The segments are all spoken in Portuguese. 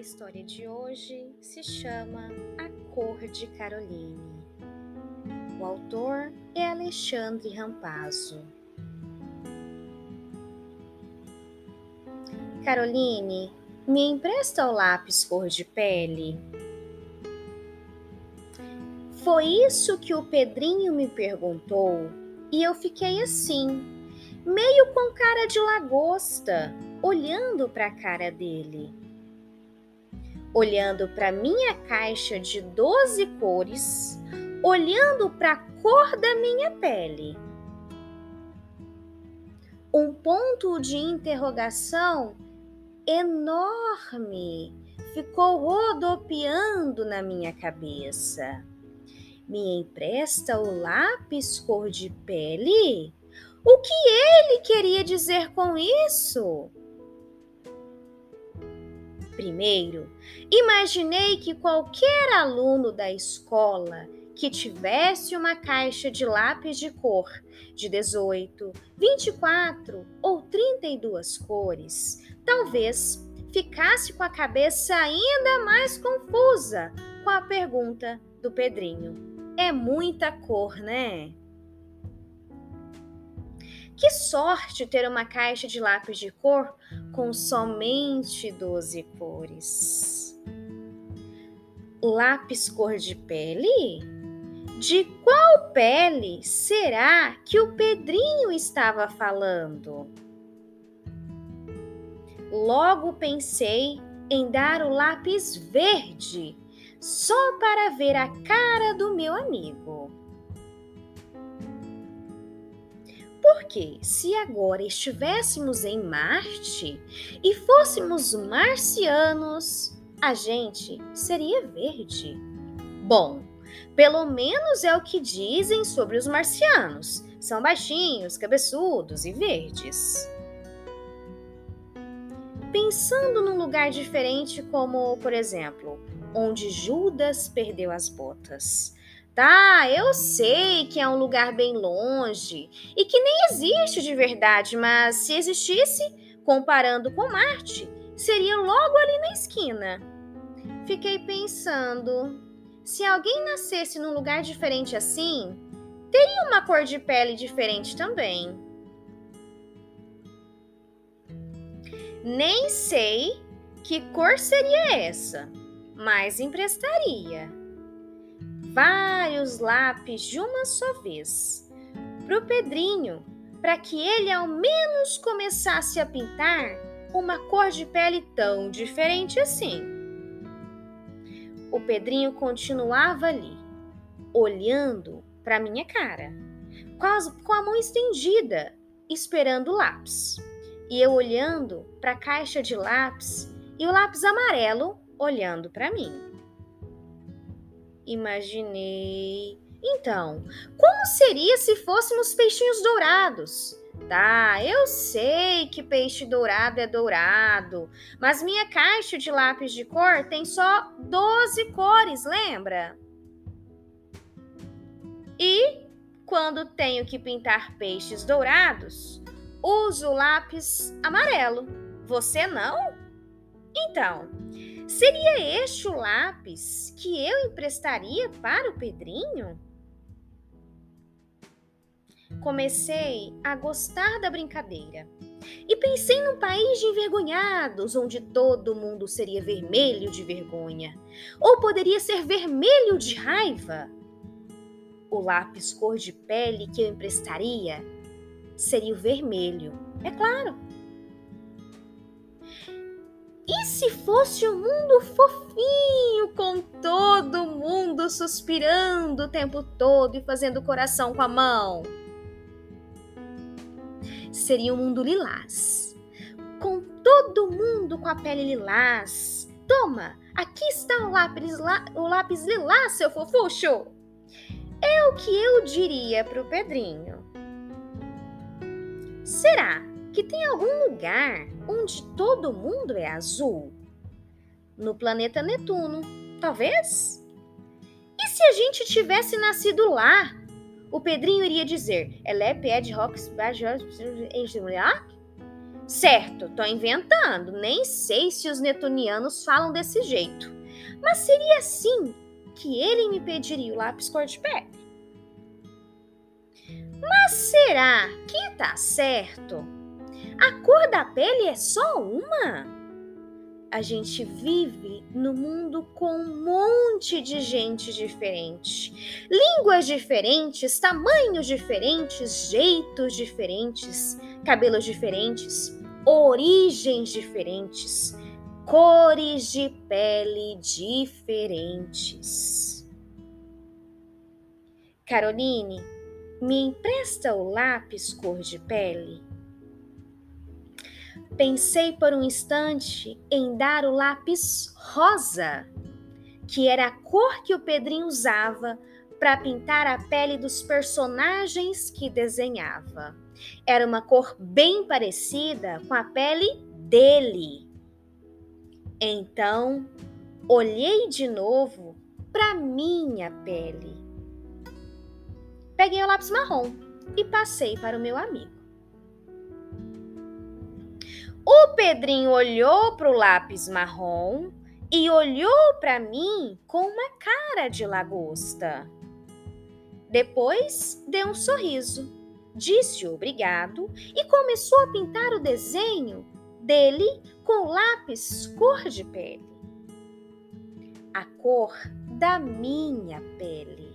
história de hoje se chama A Cor de Caroline. O autor é Alexandre Rampazzo. Caroline, me empresta o lápis cor de pele? Foi isso que o Pedrinho me perguntou e eu fiquei assim, meio com cara de lagosta, olhando para a cara dele olhando para minha caixa de 12 cores, olhando para a cor da minha pele. Um ponto de interrogação enorme ficou rodopiando na minha cabeça. Me empresta o lápis cor de pele? O que ele queria dizer com isso? Primeiro, imaginei que qualquer aluno da escola que tivesse uma caixa de lápis de cor de 18, 24 ou 32 cores, talvez ficasse com a cabeça ainda mais confusa com a pergunta do Pedrinho. É muita cor, né? Que sorte ter uma caixa de lápis de cor com somente 12 cores. Lápis cor de pele? De qual pele será que o Pedrinho estava falando? Logo pensei em dar o lápis verde só para ver a cara do meu amigo. Porque se agora estivéssemos em Marte e fôssemos marcianos, a gente seria verde. Bom, pelo menos é o que dizem sobre os marcianos. São baixinhos, cabeçudos e verdes. Pensando num lugar diferente, como, por exemplo, onde Judas perdeu as botas. Tá, eu sei que é um lugar bem longe e que nem existe de verdade, mas se existisse, comparando com Marte, seria logo ali na esquina. Fiquei pensando, se alguém nascesse num lugar diferente assim, teria uma cor de pele diferente também. Nem sei que cor seria essa, mas emprestaria vários lápis de uma só vez para o Pedrinho, para que ele ao menos começasse a pintar uma cor de pele tão diferente assim. O Pedrinho continuava ali, olhando para minha cara, quase com a mão estendida, esperando o lápis. E eu olhando para a caixa de lápis e o lápis amarelo olhando para mim. Imaginei. Então, como seria se fôssemos peixinhos dourados? Tá, eu sei que peixe dourado é dourado, mas minha caixa de lápis de cor tem só 12 cores, lembra? E quando tenho que pintar peixes dourados, uso lápis amarelo. Você não? Então, Seria este o lápis que eu emprestaria para o Pedrinho? Comecei a gostar da brincadeira e pensei num país de envergonhados, onde todo mundo seria vermelho de vergonha, ou poderia ser vermelho de raiva. O lápis cor de pele que eu emprestaria seria o vermelho, é claro. E se fosse um mundo fofinho, com todo mundo suspirando o tempo todo e fazendo coração com a mão? Seria um mundo lilás, com todo mundo com a pele lilás. Toma, aqui está o lápis, o lápis lilás, seu fofucho. É o que eu diria para o Pedrinho. Será que tem algum lugar onde todo mundo é azul? No planeta Netuno, talvez? E se a gente tivesse nascido lá? O Pedrinho iria dizer: Elé, Ped, Rocks, Certo, tô inventando, nem sei se os netunianos falam desse jeito. Mas seria assim que ele me pediria o lápis cor de pele. Mas será que tá certo? A cor da pele é só uma? a gente vive no mundo com um monte de gente diferente, línguas diferentes, tamanhos diferentes, jeitos diferentes, cabelos diferentes, origens diferentes, cores de pele diferentes. Caroline, me empresta o lápis cor de pele? Pensei por um instante em dar o lápis rosa, que era a cor que o Pedrinho usava para pintar a pele dos personagens que desenhava. Era uma cor bem parecida com a pele dele. Então, olhei de novo para minha pele. Peguei o lápis marrom e passei para o meu amigo. O Pedrinho olhou para o lápis marrom e olhou para mim com uma cara de lagosta. Depois deu um sorriso, disse obrigado e começou a pintar o desenho dele com lápis cor de pele. A cor da minha pele.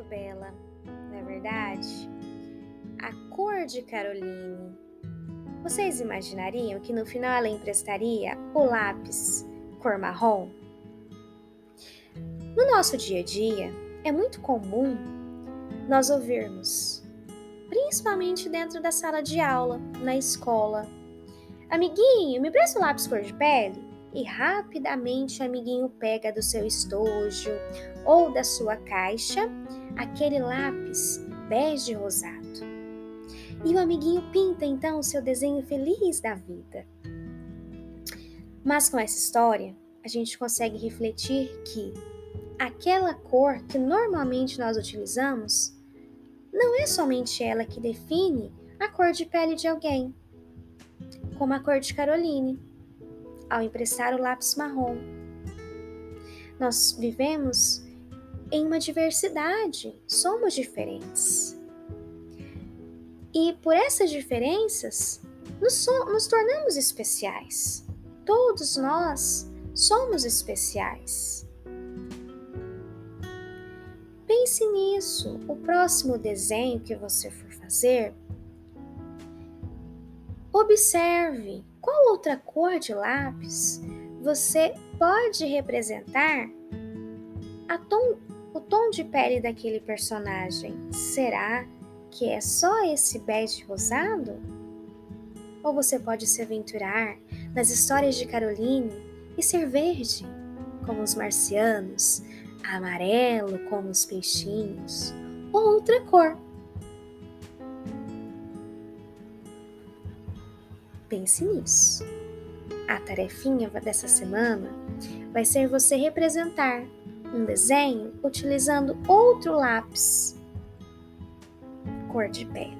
Muito bela, não é verdade? A cor de Caroline. Vocês imaginariam que no final ela emprestaria o lápis cor marrom? No nosso dia a dia, é muito comum nós ouvirmos, principalmente dentro da sala de aula, na escola. Amiguinho, me presta o lápis cor de pele? E rapidamente o amiguinho pega do seu estojo ou da sua caixa aquele lápis bege rosado. E o amiguinho pinta então o seu desenho feliz da vida. Mas com essa história, a gente consegue refletir que aquela cor que normalmente nós utilizamos não é somente ela que define a cor de pele de alguém, como a cor de Caroline ao emprestar o lápis marrom. Nós vivemos em uma diversidade, somos diferentes. E por essas diferenças, nos, so nos tornamos especiais. Todos nós somos especiais. Pense nisso. O próximo desenho que você for fazer, observe qual outra cor de lápis você pode representar tom, o tom de pele daquele personagem? Será que é só esse bege rosado? Ou você pode se aventurar nas histórias de Caroline e ser verde, como os marcianos, amarelo, como os peixinhos, ou outra cor. Pense nisso. A tarefinha dessa semana vai ser você representar um desenho utilizando outro lápis cor de pele.